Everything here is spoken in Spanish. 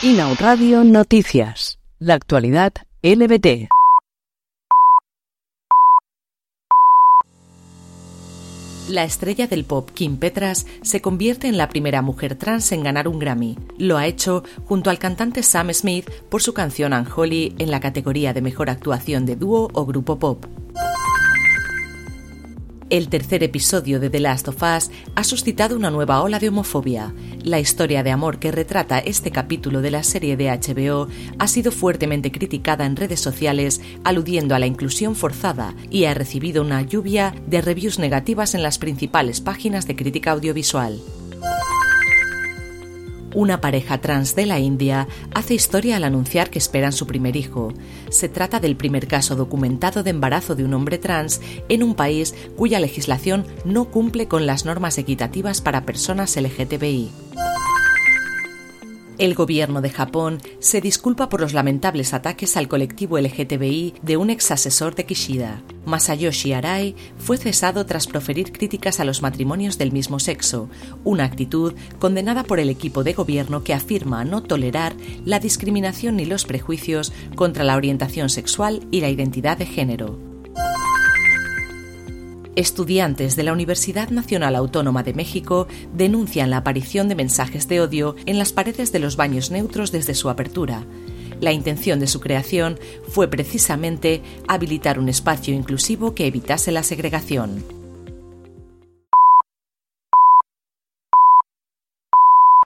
Inau Radio Noticias. La actualidad LBT. La estrella del pop Kim Petras se convierte en la primera mujer trans en ganar un Grammy. Lo ha hecho junto al cantante Sam Smith por su canción Unholy en la categoría de mejor actuación de dúo o grupo pop. El tercer episodio de The Last of Us ha suscitado una nueva ola de homofobia. La historia de amor que retrata este capítulo de la serie de HBO ha sido fuertemente criticada en redes sociales, aludiendo a la inclusión forzada, y ha recibido una lluvia de reviews negativas en las principales páginas de crítica audiovisual. Una pareja trans de la India hace historia al anunciar que esperan su primer hijo. Se trata del primer caso documentado de embarazo de un hombre trans en un país cuya legislación no cumple con las normas equitativas para personas LGTBI. El gobierno de Japón se disculpa por los lamentables ataques al colectivo LGTBI de un ex asesor de Kishida. Masayoshi Arai fue cesado tras proferir críticas a los matrimonios del mismo sexo, una actitud condenada por el equipo de gobierno que afirma no tolerar la discriminación ni los prejuicios contra la orientación sexual y la identidad de género. Estudiantes de la Universidad Nacional Autónoma de México denuncian la aparición de mensajes de odio en las paredes de los baños neutros desde su apertura. La intención de su creación fue precisamente habilitar un espacio inclusivo que evitase la segregación.